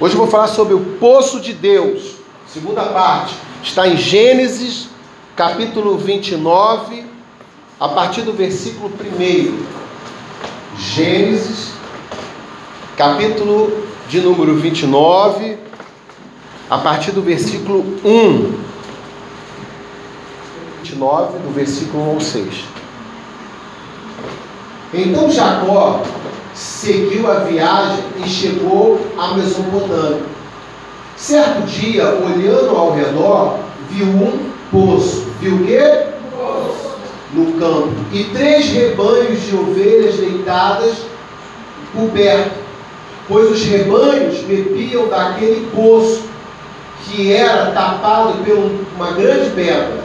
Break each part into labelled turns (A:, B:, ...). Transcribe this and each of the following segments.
A: Hoje eu vou falar sobre o poço de Deus. Segunda parte está em Gênesis, capítulo 29, a partir do versículo 1. Gênesis, capítulo de número 29, a partir do versículo 1. 29, do versículo 1 ao 6. Então Jacó seguiu a viagem e chegou à Mesopotâmia. Certo dia, olhando ao redor, viu um poço. Viu o quê? Poço. No campo. E três rebanhos de ovelhas deitadas cobertas, pois os rebanhos bebiam daquele poço que era tapado por uma grande pedra.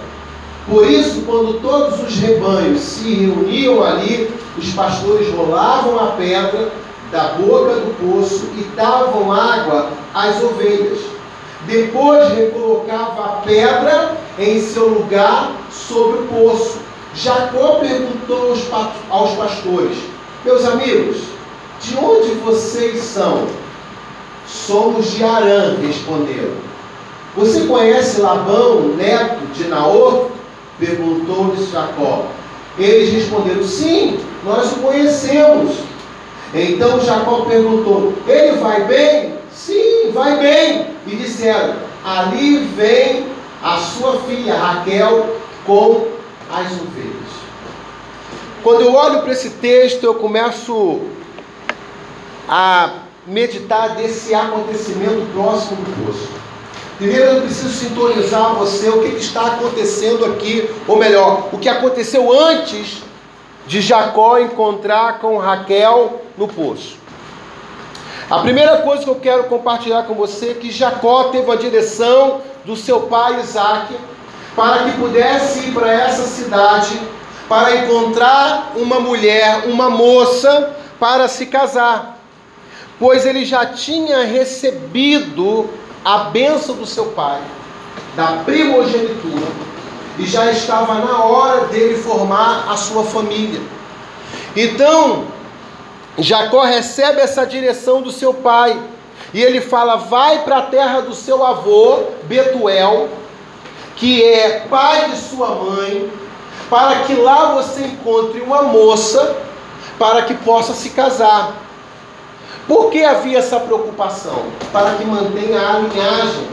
A: Por isso, quando todos os rebanhos se reuniam ali, os pastores rolavam a pedra da boca do poço e davam água às ovelhas. Depois recolocava a pedra em seu lugar sobre o poço. Jacó perguntou aos pastores: Meus amigos, de onde vocês são? Somos de Arã, responderam. Você conhece Labão, neto de Naor? Perguntou-lhes Jacó. Eles responderam: Sim, nós o conhecemos. Então Jacó perguntou: Ele vai bem? Sim, vai bem. E disseram: Ali vem a sua filha Raquel com as ovelhas. Quando eu olho para esse texto, eu começo a meditar desse acontecimento próximo do poço. Primeiro eu preciso sintonizar você o que, está acontecendo aqui, ou melhor, o que aconteceu antes de Jacó encontrar com Raquel no poço. A primeira coisa que eu quero compartilhar com você é que Jacó teve a direção do seu pai Isaac para que pudesse ir para essa cidade para encontrar uma mulher, uma moça, para se casar, pois ele já tinha recebido a bênção do seu pai, da primogenitura, e já estava na hora dele formar a sua família. Então, Jacó recebe essa direção do seu pai, e ele fala: vai para a terra do seu avô, Betuel, que é pai de sua mãe, para que lá você encontre uma moça para que possa se casar. Por que havia essa preocupação? Para que mantenha a linhagem,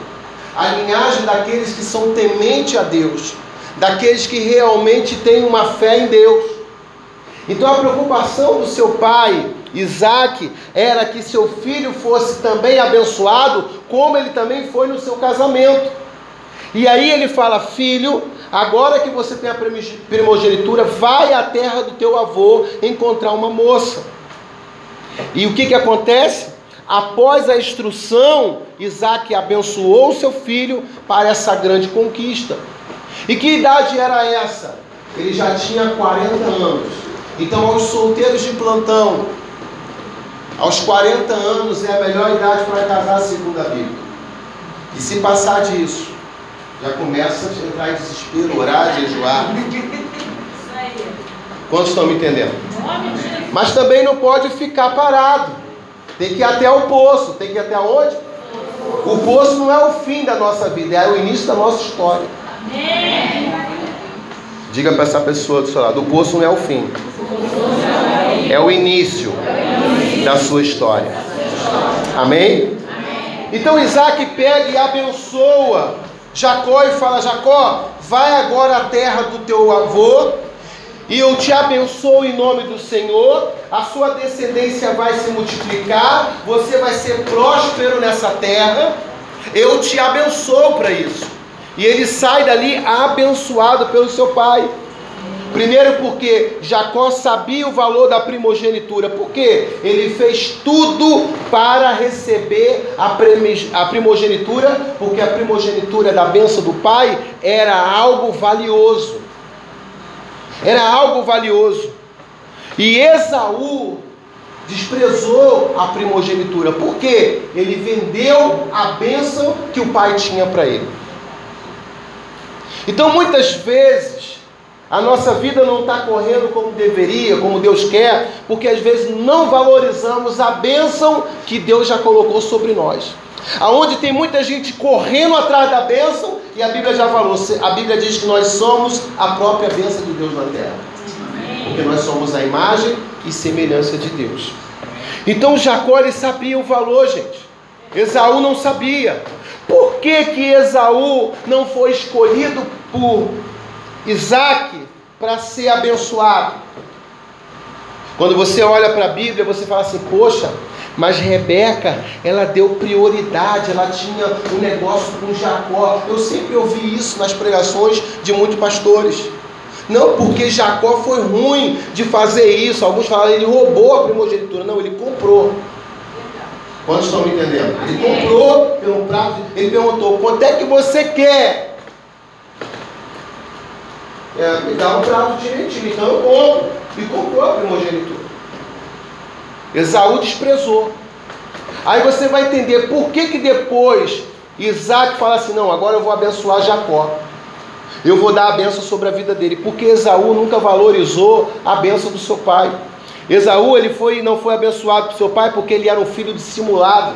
A: a linhagem daqueles que são temente a Deus, daqueles que realmente têm uma fé em Deus. Então a preocupação do seu pai, Isaac, era que seu filho fosse também abençoado, como ele também foi no seu casamento. E aí ele fala: Filho, agora que você tem a primogenitura, vai à terra do teu avô encontrar uma moça. E o que, que acontece? Após a instrução, Isaac abençoou seu filho para essa grande conquista. E que idade era essa? Ele já tinha 40 anos. Então, aos solteiros de plantão, aos 40 anos é a melhor idade para casar, segundo a Bíblia. E se passar disso, já começa a entrar em desespero, orar, jejuar. Quantos estão me entendendo? Mas também não pode ficar parado. Tem que ir até o poço. Tem que ir até onde? O poço não é o fim da nossa vida, é o início da nossa história. Diga para essa pessoa do seu lado: o poço não é o fim, é o início da sua história. Amém? Então Isaac pega e abençoa Jacó e fala: Jacó, vai agora à terra do teu avô e eu te abençoo em nome do Senhor, a sua descendência vai se multiplicar, você vai ser próspero nessa terra. Eu te abençoo para isso. E ele sai dali abençoado pelo seu pai. Primeiro porque Jacó sabia o valor da primogenitura, porque ele fez tudo para receber a primogenitura, porque a primogenitura da bênção do pai era algo valioso era algo valioso. E Esaú desprezou a primogenitura, porque ele vendeu a bênção que o pai tinha para ele. Então muitas vezes A nossa vida não está correndo como deveria, como Deus quer, porque às vezes não valorizamos a bênção que Deus já colocou sobre nós. Aonde tem muita gente correndo atrás da bênção, e a Bíblia já falou, a Bíblia diz que nós somos a própria bênção de Deus na terra. Porque nós somos a imagem e semelhança de Deus. Então Jacó ele sabia o valor, gente. Esaú não sabia. Por que, que Esaú não foi escolhido por Isaac para ser abençoado? Quando você olha para a Bíblia, você fala assim: poxa, mas Rebeca, ela deu prioridade, ela tinha um negócio com Jacó. Eu sempre ouvi isso nas pregações de muitos pastores. Não porque Jacó foi ruim de fazer isso. Alguns falam ele roubou a primogenitura. Não, ele comprou. Quantos estão me entendendo? Ele comprou pelo prato. Ele perguntou: quanto é que você quer? É, me dá um prato direitinho. Então eu compro. E comprou a primogenitura. Esaú desprezou. Aí você vai entender por que, que depois Isaac fala assim: não, agora eu vou abençoar Jacó. Eu vou dar a benção sobre a vida dele, porque Esaú nunca valorizou a benção do seu pai. Esaú ele foi não foi abençoado por seu pai porque ele era um filho dissimulado.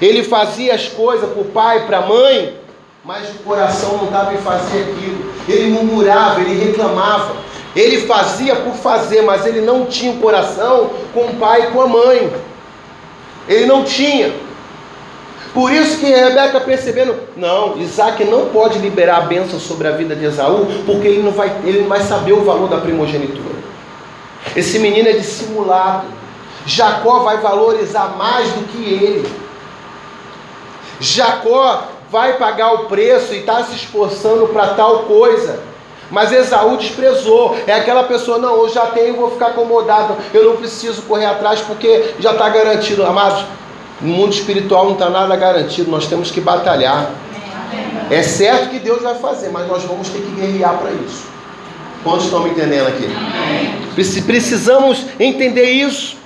A: Ele fazia as coisas para o pai, para a mãe, mas o coração não estava em fazer aquilo. Ele murmurava, ele reclamava. Ele fazia por fazer, mas ele não tinha o coração com o pai e com a mãe. Ele não tinha. Por isso que Rebeca percebendo, não, Isaac não pode liberar a bênção sobre a vida de Esaú, porque ele não vai, ele não vai saber o valor da primogenitura. Esse menino é dissimulado. Jacó vai valorizar mais do que ele. Jacó vai pagar o preço e está se esforçando para tal coisa. Mas Esaú desprezou. É aquela pessoa, não, eu já tenho, vou ficar acomodado. Eu não preciso correr atrás porque já está garantido. Amados, no mundo espiritual não está nada garantido, nós temos que batalhar. É certo que Deus vai fazer, mas nós vamos ter que guerrear para isso. Quantos estão me entendendo aqui? Precisamos entender isso.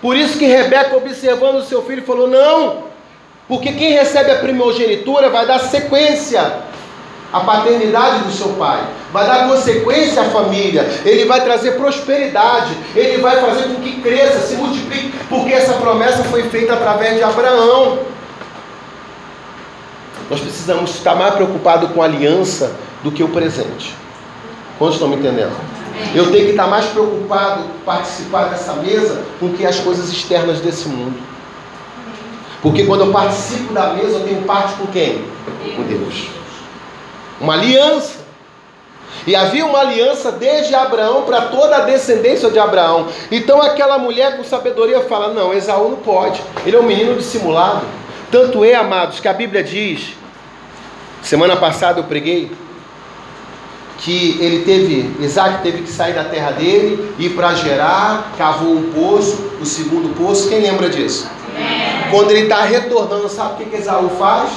A: Por isso que Rebeca, observando o seu filho, falou: não, porque quem recebe a primogenitura vai dar sequência à paternidade do seu pai, vai dar consequência à família, ele vai trazer prosperidade, ele vai fazer com que cresça, se multiplique, porque essa promessa foi feita através de Abraão. Nós precisamos estar mais preocupados com a aliança do que o presente. Quantos estão me entendendo? Eu tenho que estar mais preocupado participar dessa mesa com que as coisas externas desse mundo. Porque quando eu participo da mesa, eu tenho parte com quem? Com Deus. Uma aliança. E havia uma aliança desde Abraão para toda a descendência de Abraão. Então aquela mulher com sabedoria fala: não, Esaú não pode. Ele é um menino dissimulado. Tanto é, amados, que a Bíblia diz. Semana passada eu preguei que ele teve, Isaac teve que sair da terra dele, ir para Gerar, cavou um poço, o segundo poço, quem lembra disso? Quando ele está retornando, sabe o que, que Esaú faz?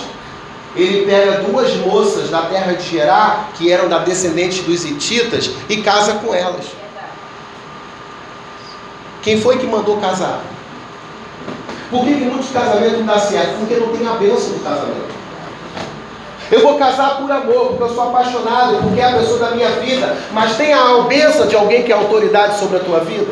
A: Ele pega duas moças da terra de Gerar, que eram da descendente dos Hititas, e casa com elas. Quem foi que mandou casar? Por que, que muitos casamentos não dão certo? Porque não tem a bênção do casamento. Eu vou casar por amor, porque eu sou apaixonado, porque é a pessoa da minha vida. Mas tem a bênção de alguém que é autoridade sobre a tua vida.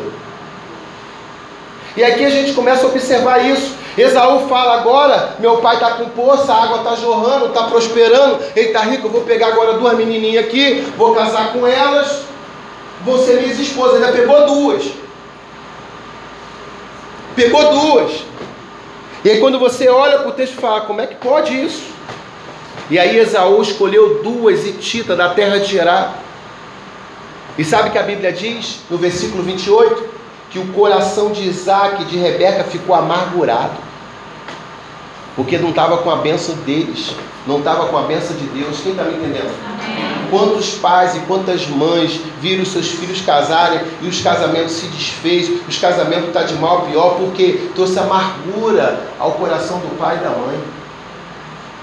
A: E aqui a gente começa a observar isso. Esaú fala agora, meu pai está com poça, a água está jorrando, está prosperando, ele está rico, eu vou pegar agora duas menininhas aqui, vou casar com elas, vão ser minhas esposas. Ainda pegou duas. Pegou duas. E aí quando você olha para o texto e fala, como é que pode isso? E aí Esaú escolheu duas Tita da terra de Gerá. E sabe que a Bíblia diz, no versículo 28, que o coração de Isaac e de Rebeca ficou amargurado. Porque não estava com a benção deles, não estava com a benção de Deus. Quem está me entendendo? Amém. Quantos pais e quantas mães viram seus filhos casarem e os casamentos se desfez, os casamentos estão tá de mal a pior, porque trouxe amargura ao coração do pai e da mãe.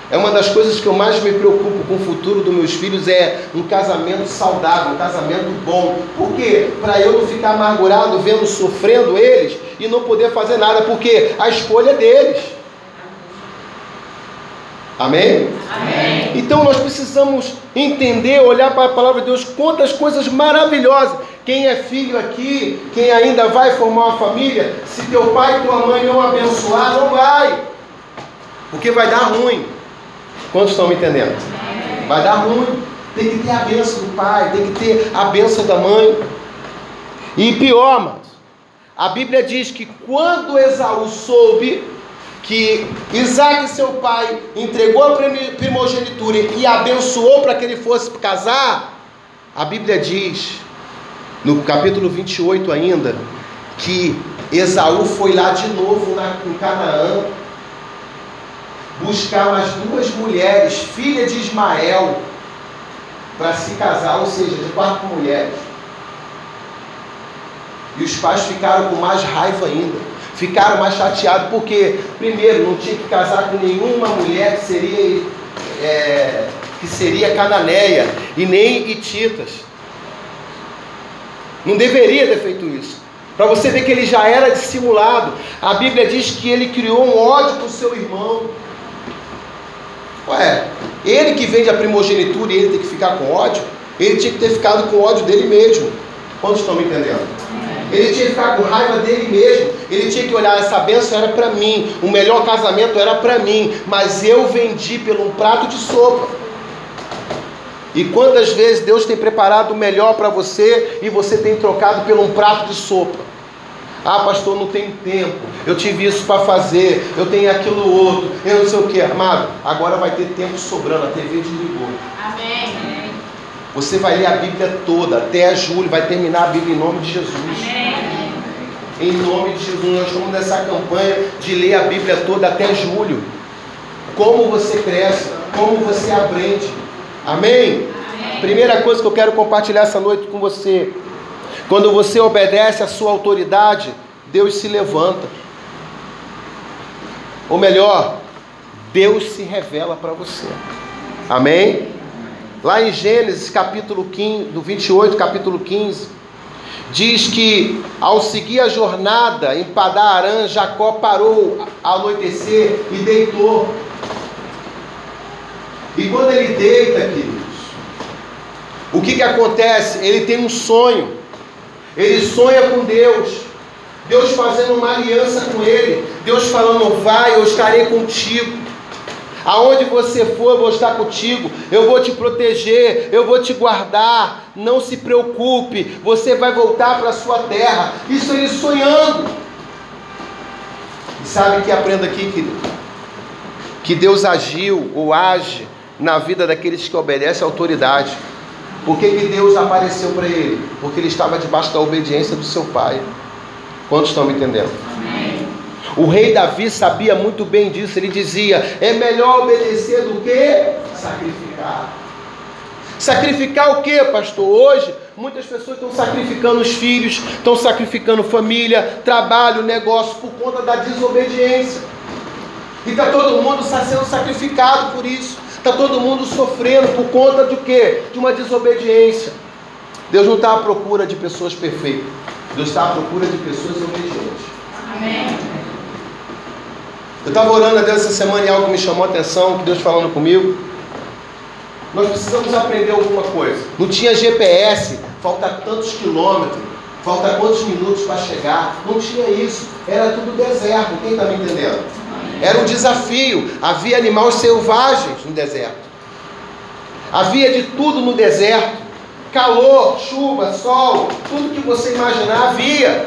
A: É uma das coisas que eu mais me preocupo com o futuro dos meus filhos é um casamento saudável, um casamento bom. Por quê? Para eu não ficar amargurado vendo sofrendo eles e não poder fazer nada, porque a escolha é deles. Amém? Amém? Então nós precisamos entender, olhar para a palavra de Deus, quantas coisas maravilhosas. Quem é filho aqui, quem ainda vai formar uma família, se teu pai e tua mãe não abençoar, não vai. Porque vai dar ruim. Quantos estão me entendendo? Vai dar ruim. Tem que ter a benção do pai, tem que ter a benção da mãe. E pior, mas a Bíblia diz que quando Esaú soube que Isaac, seu pai, entregou a primogenitura e abençoou para que ele fosse casar, a Bíblia diz, no capítulo 28 ainda, que Esaú foi lá de novo na, em Canaã buscar mais duas mulheres, filha de Ismael, para se casar, ou seja, de quatro mulheres. E os pais ficaram com mais raiva ainda ficaram mais chateados porque, primeiro, não tinha que casar com nenhuma mulher que seria, é, que seria cananeia e nem hititas. Não deveria ter feito isso. Para você ver que ele já era dissimulado. A Bíblia diz que ele criou um ódio com seu irmão. Ué, ele que vende a primogenitura e ele tem que ficar com ódio, ele tinha que ter ficado com ódio dele mesmo. Quantos estão me entendendo? Ele tinha que ficar com raiva dele mesmo. Ele tinha que olhar, essa benção era para mim, o melhor casamento era para mim, mas eu vendi pelo um prato de sopa. E quantas vezes Deus tem preparado o melhor para você e você tem trocado por um prato de sopa? Ah, pastor, não tenho tempo. Eu tive isso para fazer. Eu tenho aquilo outro. Eu não sei o que. Amado, agora vai ter tempo sobrando. A TV desligou. Amém. Você vai ler a Bíblia toda, até julho, vai terminar a Bíblia em nome de Jesus. Amém. Em nome de Jesus, nós estamos nessa campanha de ler a Bíblia toda até julho. Como você cresce, como você aprende. Amém? Amém? Primeira coisa que eu quero compartilhar essa noite com você. Quando você obedece à sua autoridade, Deus se levanta. Ou melhor, Deus se revela para você. Amém? Lá em Gênesis capítulo 15, do 28, capítulo 15, diz que ao seguir a jornada em Padarã, Jacó parou ao anoitecer e deitou. E quando ele deita, queridos, o que, que acontece? Ele tem um sonho. Ele sonha com Deus. Deus fazendo uma aliança com ele. Deus falando: Vai, eu estarei contigo. Aonde você for, eu vou estar contigo, eu vou te proteger, eu vou te guardar. Não se preocupe, você vai voltar para a sua terra. Isso ele sonhando. E sabe que aprenda aqui, querido? Que Deus agiu ou age na vida daqueles que obedecem à autoridade. Por que, que Deus apareceu para ele? Porque ele estava debaixo da obediência do seu pai. Quantos estão me entendendo? Amém. O rei Davi sabia muito bem disso. Ele dizia: é melhor obedecer do que sacrificar. Sacrificar o que, pastor? Hoje, muitas pessoas estão sacrificando os filhos, estão sacrificando família, trabalho, negócio, por conta da desobediência. E está todo mundo sendo sacrificado por isso. Está todo mundo sofrendo por conta do quê? De uma desobediência. Deus não está à procura de pessoas perfeitas. Deus está à procura de pessoas obedientes. Amém. Eu estava orando a Deus essa semana e algo me chamou a atenção, que Deus falando comigo. Nós precisamos aprender alguma coisa. Não tinha GPS, falta tantos quilômetros, falta quantos minutos para chegar. Não tinha isso. Era tudo deserto. Quem está me entendendo? Era um desafio. Havia animais selvagens no deserto. Havia de tudo no deserto. Calor, chuva, sol, tudo que você imaginar havia.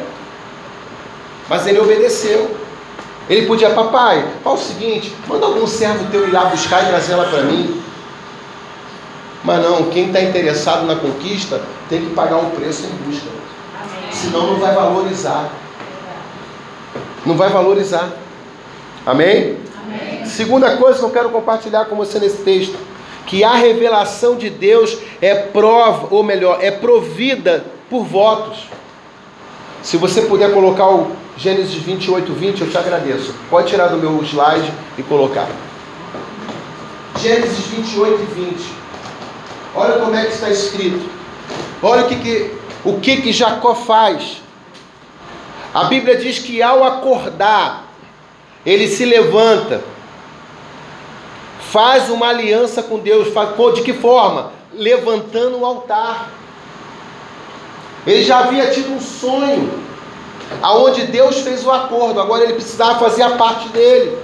A: Mas ele obedeceu. Ele podia, papai, fala o seguinte, manda algum servo teu ir lá buscar e trazer ela para mim. Mas não, quem está interessado na conquista tem que pagar o preço em busca. Amém. Senão não vai valorizar. Não vai valorizar. Amém? Amém? Segunda coisa que eu quero compartilhar com você nesse texto, que a revelação de Deus é prova, ou melhor, é provida por votos. Se você puder colocar o Gênesis 28, 20, eu te agradeço. Pode tirar do meu slide e colocar. Gênesis 28 e 20. Olha como é que está escrito. Olha o que, que, o que, que Jacó faz. A Bíblia diz que ao acordar, ele se levanta, faz uma aliança com Deus. de que forma? Levantando um altar. Ele já havia tido um sonho, aonde Deus fez o acordo, agora ele precisava fazer a parte dele.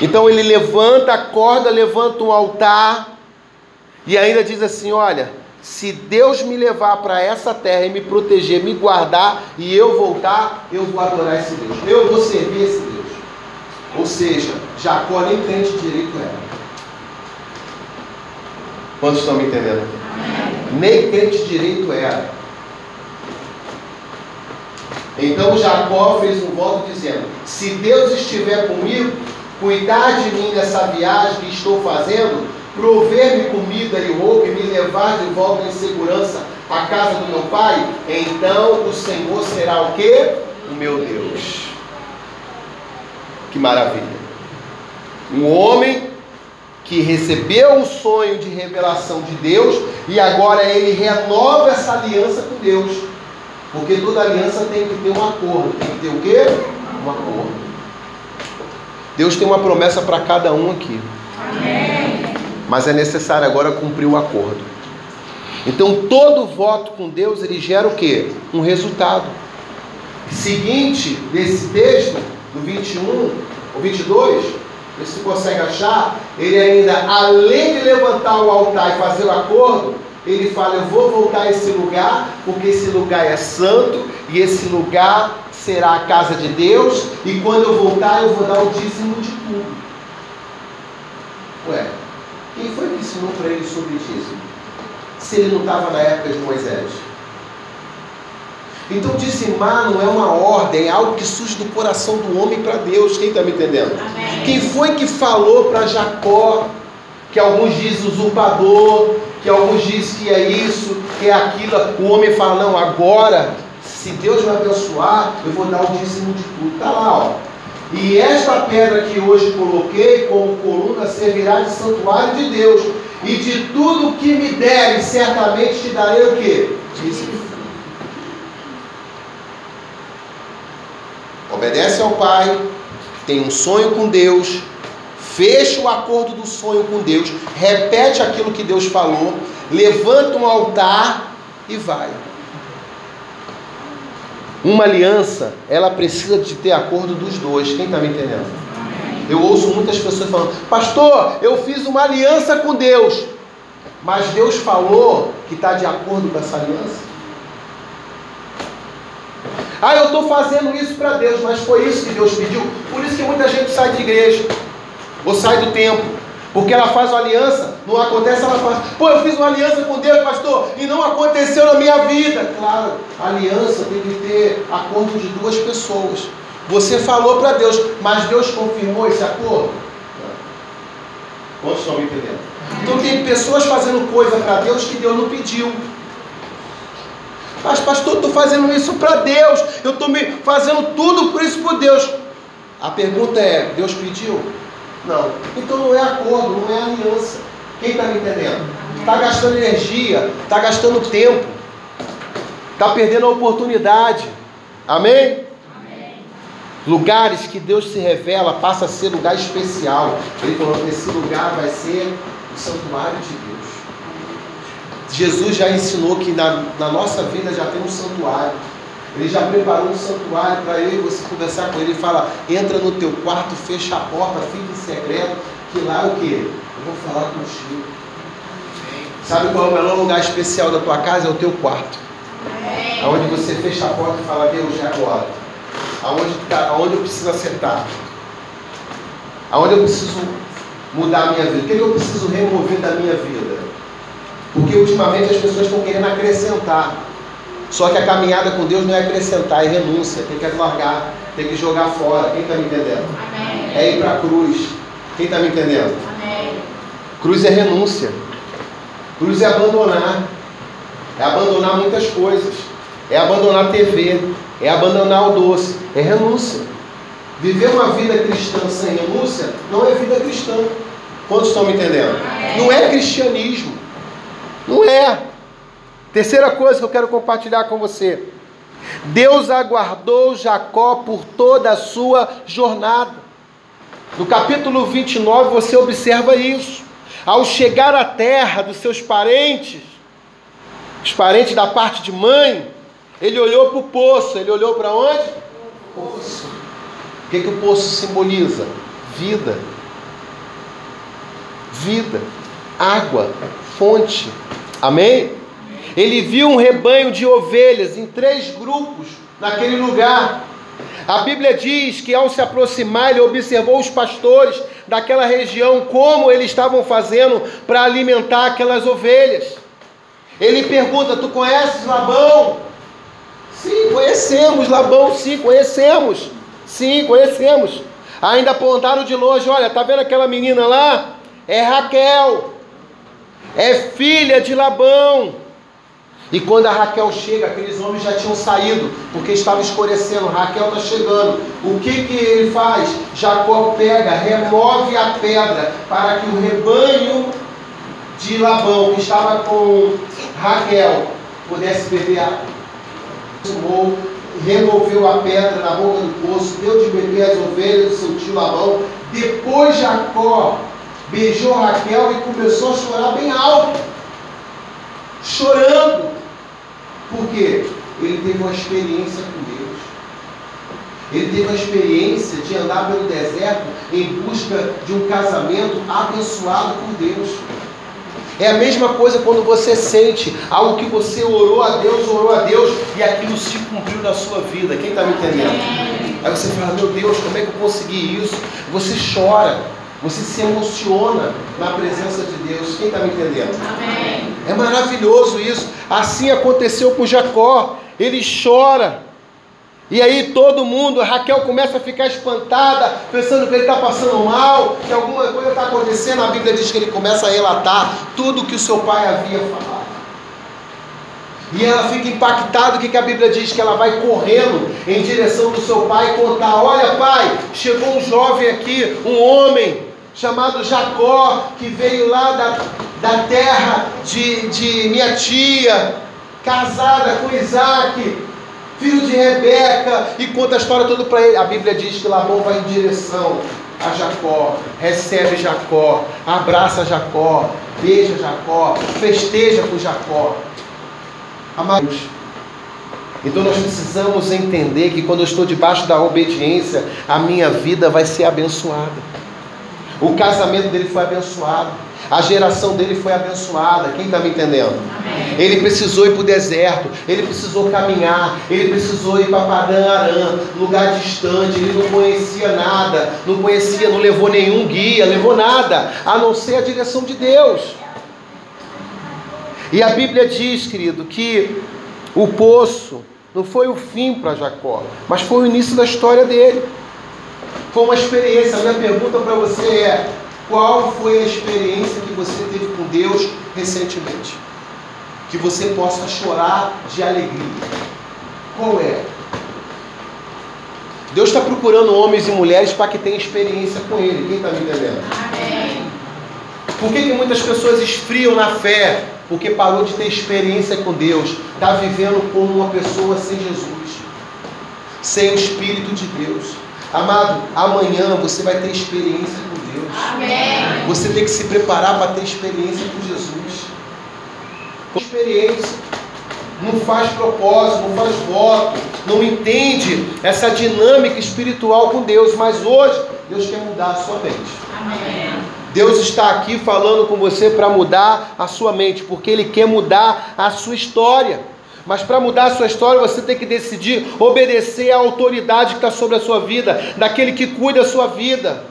A: Então ele levanta, acorda, levanta um altar e ainda diz assim: Olha, se Deus me levar para essa terra e me proteger, me guardar e eu voltar, eu vou adorar esse Deus, eu vou servir esse Deus. Ou seja, Jacó nem crente direito era. Quantos estão me entendendo? Nem crente direito era. Então Jacó fez um voto dizendo: Se Deus estiver comigo, cuidar de mim nessa viagem que estou fazendo, prover-me comida e roupa e me levar de volta em segurança à casa do meu pai, então o Senhor será o que? O meu Deus. Que maravilha. Um homem que recebeu o sonho de revelação de Deus e agora ele renova essa aliança com Deus. Porque toda aliança tem que ter um acordo. Tem que ter o quê? Um acordo. Deus tem uma promessa para cada um aqui. Amém. Mas é necessário agora cumprir o acordo. Então todo voto com Deus ele gera o quê? Um resultado. Seguinte desse texto, do 21, o 22, se consegue achar, ele ainda, além de levantar o altar e fazer o acordo, ele fala: Eu vou voltar a esse lugar, porque esse lugar é santo e esse lugar será a casa de Deus, e quando eu voltar, eu vou dar o dízimo de tudo. Ué, quem foi que ensinou para ele sobre dízimo? Se ele não estava na época de Moisés. Então dizimar não é uma ordem, é algo que surge do coração do homem para Deus. Quem está me entendendo? Amém. Quem foi que falou para Jacó, que alguns dizem usurpador, que alguns dizem que é isso, que é aquilo. O homem fala, não, agora, se Deus me abençoar, eu vou dar o dízimo de tudo. Está lá, ó. E esta pedra que hoje coloquei como coluna servirá de santuário de Deus. E de tudo que me deres, certamente te darei o quê? Dízimo. Obedece ao Pai, tem um sonho com Deus, fecha o acordo do sonho com Deus, repete aquilo que Deus falou, levanta um altar e vai. Uma aliança, ela precisa de ter acordo dos dois. Quem está me entendendo? Eu ouço muitas pessoas falando, pastor, eu fiz uma aliança com Deus. Mas Deus falou que está de acordo com essa aliança? Ah, eu estou fazendo isso para Deus, mas foi isso que Deus pediu. Por isso que muita gente sai de igreja ou sai do templo. Porque ela faz uma aliança, não acontece, ela faz. Pô, eu fiz uma aliança com Deus, pastor, e não aconteceu na minha vida. Claro, aliança tem que ter acordo de duas pessoas. Você falou para Deus, mas Deus confirmou esse acordo? Quantos estão me entendendo? Então tem pessoas fazendo coisa para Deus que Deus não pediu. Mas pastor, estou fazendo isso para Deus. Eu estou fazendo tudo por isso por Deus. A pergunta é: Deus pediu? Não. Então não é acordo, não é aliança. Quem está me entendendo? Está gastando energia, está gastando tempo, está perdendo a oportunidade. Amém? Lugares que Deus se revela passa a ser lugar especial. Ele falou que esse lugar vai ser o santuário de Deus. Jesus já ensinou que na, na nossa vida já tem um santuário. Ele já preparou um santuário para eu e você conversar com ele. Ele fala: entra no teu quarto, fecha a porta, fica em secreto, que lá é o que? Eu vou falar contigo. Sabe qual é o melhor lugar especial da tua casa? É o teu quarto. Aonde você fecha a porta e fala, Deus, é agora. Aonde, tá, aonde eu preciso acertar? Aonde eu preciso mudar a minha vida? O que eu preciso remover da minha vida? Porque ultimamente as pessoas estão querendo acrescentar. Só que a caminhada com Deus não é acrescentar, é renúncia. Tem que largar, tem que jogar fora. Quem está me entendendo? Amém. É ir para a cruz. Quem está me entendendo? Amém. Cruz é renúncia. Cruz é abandonar. É abandonar muitas coisas. É abandonar a TV. É abandonar o doce. É renúncia. Viver uma vida cristã sem renúncia não é vida cristã. Quantos estão me entendendo? Amém. Não é cristianismo. Não é. Terceira coisa que eu quero compartilhar com você. Deus aguardou Jacó por toda a sua jornada. No capítulo 29 você observa isso. Ao chegar à terra dos seus parentes, os parentes da parte de mãe, ele olhou para o poço. Ele olhou para onde? Poço. O que, que o poço simboliza? Vida. Vida. Água. Fonte. Amém? Ele viu um rebanho de ovelhas em três grupos naquele lugar. A Bíblia diz que ao se aproximar, ele observou os pastores daquela região, como eles estavam fazendo para alimentar aquelas ovelhas. Ele pergunta: Tu conheces Labão? Sim, conhecemos Labão, sim, conhecemos. Sim, conhecemos. Ainda apontaram de longe: Olha, tá vendo aquela menina lá? É Raquel, é filha de Labão. E quando a Raquel chega, aqueles homens já tinham saído, porque estava escurecendo. Raquel está chegando. O que, que ele faz? Jacó pega, remove a pedra para que o rebanho de Labão, que estava com Raquel, pudesse beber água. Removeu a pedra na boca do poço, deu de beber as ovelhas do seu tio Labão. Depois Jacó beijou Raquel e começou a chorar bem alto, chorando. Porque ele teve uma experiência com Deus. Ele teve uma experiência de andar pelo deserto em busca de um casamento abençoado por Deus. É a mesma coisa quando você sente algo que você orou a Deus, orou a Deus e aquilo se cumpriu na sua vida. Quem está me entendendo? Aí você fala: Meu Deus, como é que eu consegui isso? Você chora. Você se emociona na presença de Deus. Quem está me entendendo? Amém. É maravilhoso isso. Assim aconteceu com Jacó. Ele chora. E aí todo mundo, Raquel começa a ficar espantada, pensando que ele está passando mal, que alguma coisa está acontecendo. A Bíblia diz que ele começa a relatar tudo que o seu pai havia falado. E ela fica impactada, o que, que a Bíblia diz? Que ela vai correndo em direção do seu pai e contar: Olha, pai, chegou um jovem aqui, um homem, chamado Jacó, que veio lá da, da terra de, de minha tia, casada com Isaac, filho de Rebeca, e conta a história toda para ele. A Bíblia diz que Labão vai em direção a Jacó, recebe Jacó, abraça Jacó, beija Jacó, festeja com Jacó. Amados, então nós precisamos entender que quando eu estou debaixo da obediência, a minha vida vai ser abençoada. O casamento dele foi abençoado. A geração dele foi abençoada. Quem está me entendendo? Amém. Ele precisou ir para o deserto. Ele precisou caminhar. Ele precisou ir para Padã Arã, lugar distante. Ele não conhecia nada. Não conhecia, não levou nenhum guia, levou nada, a não ser a direção de Deus. E a Bíblia diz, querido, que o poço não foi o fim para Jacó, mas foi o início da história dele. Foi uma experiência. A minha pergunta para você é: qual foi a experiência que você teve com Deus recentemente? Que você possa chorar de alegria. Qual é? Deus está procurando homens e mulheres para que tenham experiência com Ele. Quem está me entendendo? Amém. Por que, que muitas pessoas esfriam na fé? Porque parou de ter experiência com Deus. Está vivendo como uma pessoa sem Jesus, sem o Espírito de Deus. Amado, amanhã você vai ter experiência com Deus. Amém. Você tem que se preparar para ter experiência com Jesus. Experiência. Não faz propósito, não faz voto, não entende essa dinâmica espiritual com Deus, mas hoje Deus quer mudar a sua mente. Amém. Deus está aqui falando com você para mudar a sua mente, porque Ele quer mudar a sua história. Mas para mudar a sua história, você tem que decidir obedecer à autoridade que está sobre a sua vida, daquele que cuida da sua vida.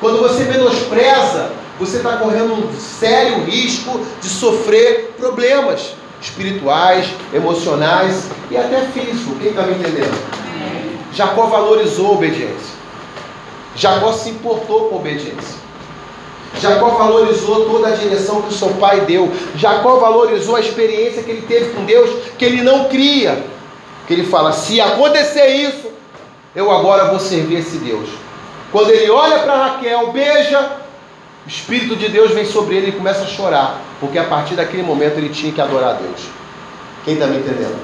A: Quando você menospreza, você está correndo um sério risco de sofrer problemas espirituais, emocionais e até físicos. Quem está me entendendo? Jacó valorizou a obediência. Jacó se importou com a obediência. Jacó valorizou toda a direção que o seu pai deu. Jacó valorizou a experiência que ele teve com Deus, que ele não cria. Que ele fala: se acontecer isso, eu agora vou servir esse Deus. Quando ele olha para Raquel, beija, o Espírito de Deus vem sobre ele e começa a chorar, porque a partir daquele momento ele tinha que adorar a Deus. Quem está me entendendo?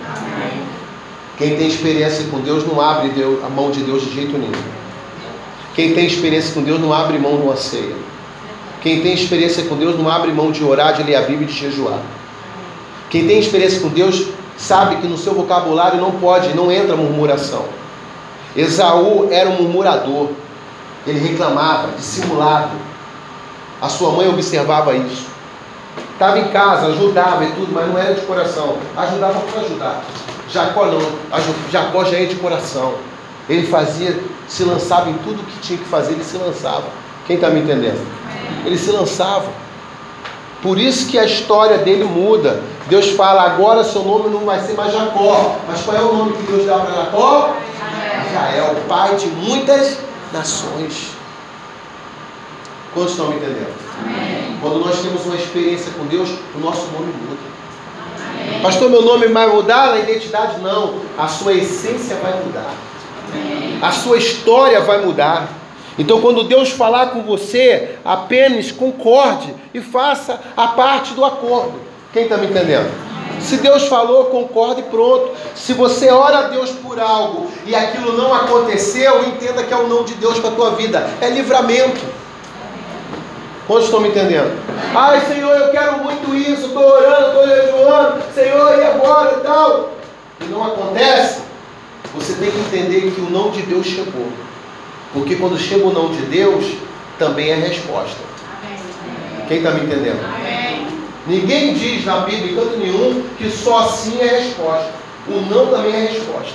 A: Quem tem experiência com Deus não abre Deus, a mão de Deus de jeito nenhum. Quem tem experiência com Deus não abre mão de uma ceia. Quem tem experiência com Deus não abre mão de orar, de ler a Bíblia e de jejuar. Quem tem experiência com Deus sabe que no seu vocabulário não pode, não entra murmuração. Esaú era um murmurador. Ele reclamava, dissimulado. A sua mãe observava isso. Estava em casa, ajudava e tudo, mas não era de coração. Ajudava para ajudar. Jacó não. Jacó já é de coração. Ele fazia, se lançava em tudo que tinha que fazer, ele se lançava. Quem está me entendendo? Ele se lançava. Por isso que a história dele muda. Deus fala, agora seu nome não vai ser mais Jacó. Mas qual é o nome que Deus dá para Jacó? Israel, pai de muitas nações. Quantos estão me entendendo? Amém. Quando nós temos uma experiência com Deus, o nosso nome muda. Amém. Pastor, meu nome vai mudar na identidade? Não. A sua essência vai mudar. Amém. A sua história vai mudar. Então, quando Deus falar com você, apenas concorde e faça a parte do acordo. Quem está me entendendo? Se Deus falou, concorde e pronto. Se você ora a Deus por algo e aquilo não aconteceu, entenda que é o não de Deus para a tua vida. É livramento. Quantos estão me entendendo? Ai, Senhor, eu quero muito isso, estou orando, estou jejuando, Senhor, e agora e tal? E não acontece, você tem que entender que o não de Deus chegou. Porque quando chega o não de Deus, também é resposta. Quem está me entendendo? Amém. Ninguém diz na Bíblia, em canto nenhum, que só sim é resposta. O não também é resposta.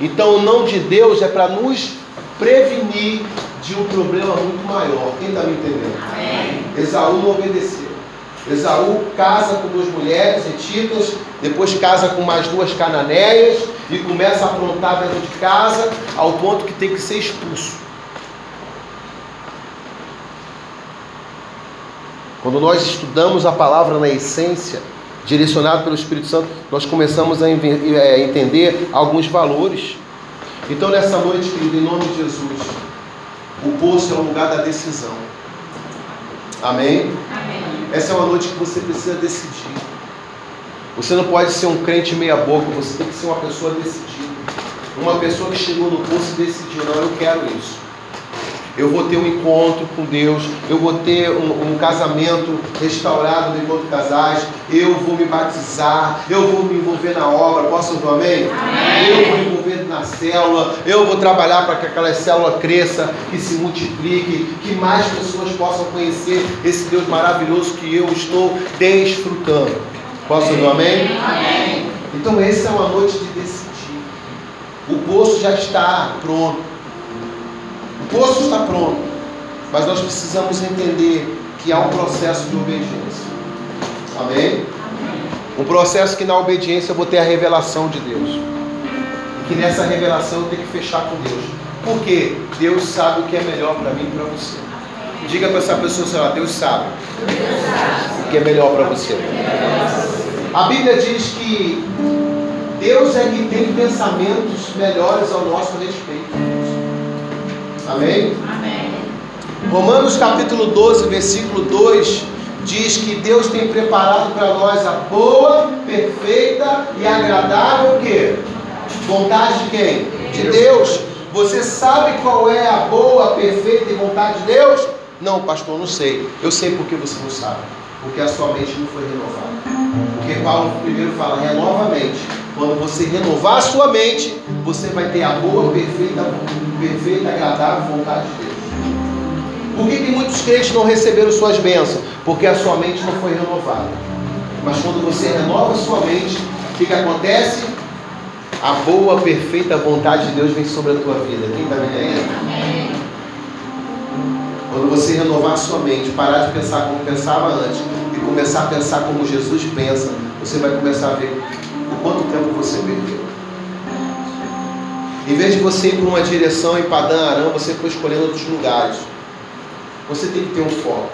A: Então o não de Deus é para nos prevenir de um problema muito maior. Quem está me entendendo? Amém. Esaú não obedeceu. Esaú casa com duas mulheres etitas, depois casa com mais duas cananeias e começa a aprontar dentro de casa ao ponto que tem que ser expulso. Quando nós estudamos a palavra na essência, direcionado pelo Espírito Santo, nós começamos a é, entender alguns valores. Então, nessa noite, querido, em nome de Jesus, o poço é o lugar da decisão. Amém? Amém? Essa é uma noite que você precisa decidir. Você não pode ser um crente meia-boca, você tem que ser uma pessoa decidida. Uma pessoa que chegou no poço e decidiu: não, eu quero isso eu vou ter um encontro com Deus, eu vou ter um, um casamento restaurado no encontro de casais, eu vou me batizar, eu vou me envolver na obra, posso ouvir amém? amém? Eu vou me envolver na célula, eu vou trabalhar para que aquela célula cresça, que se multiplique, que mais pessoas possam conhecer esse Deus maravilhoso que eu estou desfrutando. Posso ouvir amém? amém? Então essa é uma noite de decidir. O poço já está pronto poço está pronto, mas nós precisamos entender que há um processo de obediência. Amém? Um processo que na obediência eu vou ter a revelação de Deus. E que nessa revelação eu tenho que fechar com Deus. Porque Deus sabe o que é melhor para mim e para você. Diga para essa pessoa, sei lá, Deus sabe o que é melhor para você. A Bíblia diz que Deus é que tem pensamentos melhores ao nosso respeito. Amém? Amém? Romanos capítulo 12, versículo 2 diz que Deus tem preparado para nós a boa, perfeita e agradável que? Vontade de quem? De Deus. Você sabe qual é a boa, perfeita e vontade de Deus? Não, pastor, não sei. Eu sei porque você não sabe. Porque a sua mente não foi renovada. Porque Paulo primeiro fala, renova a mente. Quando você renovar a sua mente, você vai ter a boa, perfeita, perfeita, agradável vontade de Deus. Por que, que muitos crentes não receberam suas bênçãos? Porque a sua mente não foi renovada. Mas quando você renova a sua mente, o que, que acontece? A boa, perfeita vontade de Deus vem sobre a tua vida. Quem está me entendendo? Quando você renovar a sua mente, parar de pensar como pensava antes e começar a pensar como Jesus pensa, você vai começar a ver quanto tempo você perdeu. Em vez de você ir para uma direção em Padã Arã, você foi escolhendo outros lugares. Você tem que ter um foco.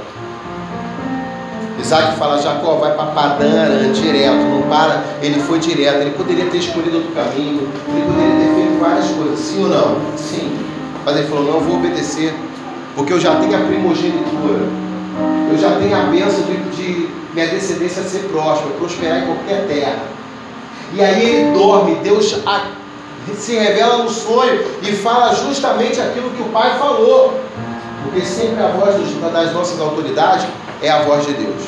A: Isaac fala, Jacó, vai para Padã Arã direto, não para. Ele foi direto. Ele poderia ter escolhido outro caminho. Ele poderia ter feito várias coisas. Sim ou não? Sim. Mas ele falou, não, eu vou obedecer. Porque eu já tenho a primogenitura. Eu já tenho a bênção de, de minha descendência ser próspera, prosperar em qualquer terra. E aí ele dorme, Deus se revela no sonho e fala justamente aquilo que o pai falou. Porque sempre a voz das nossas autoridades é a voz de Deus.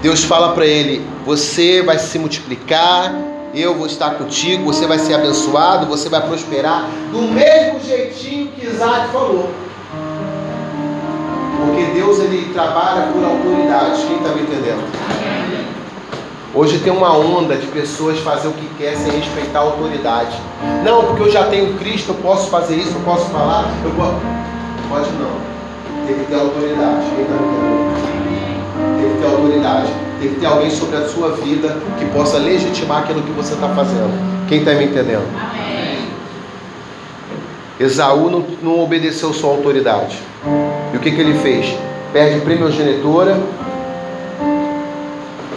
A: Deus fala para ele: Você vai se multiplicar, eu vou estar contigo, você vai ser abençoado, você vai prosperar, do mesmo jeitinho que Isaac falou. Porque Deus ele trabalha por autoridade. Quem está me entendendo? Hoje tem uma onda de pessoas fazer o que quer sem respeitar a autoridade. Não, porque eu já tenho Cristo, eu posso fazer isso, eu posso falar. Eu posso... Pode não. Tem que ter autoridade. Quem está me entendendo? Tem que ter autoridade. Tem que ter alguém sobre a sua vida que possa legitimar aquilo que você está fazendo. Quem está me entendendo? Amém. Esaú não, não obedeceu sua autoridade. E o que, que ele fez? Perde primogenitura,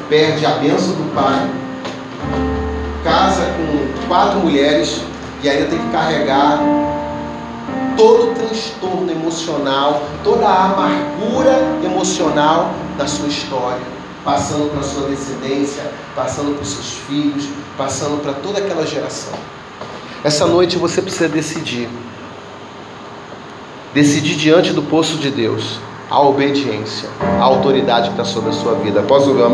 A: perde a bênção do pai, casa com quatro mulheres e ainda tem que carregar todo o transtorno emocional, toda a amargura emocional da sua história, passando para a sua descendência, passando para os seus filhos, passando para toda aquela geração. Essa noite você precisa decidir decidir diante do poço de Deus a obediência, a autoridade que está sobre a sua vida. Posso ouvir amém?